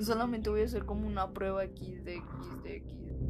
Solamente voy a hacer como una prueba X de X de X.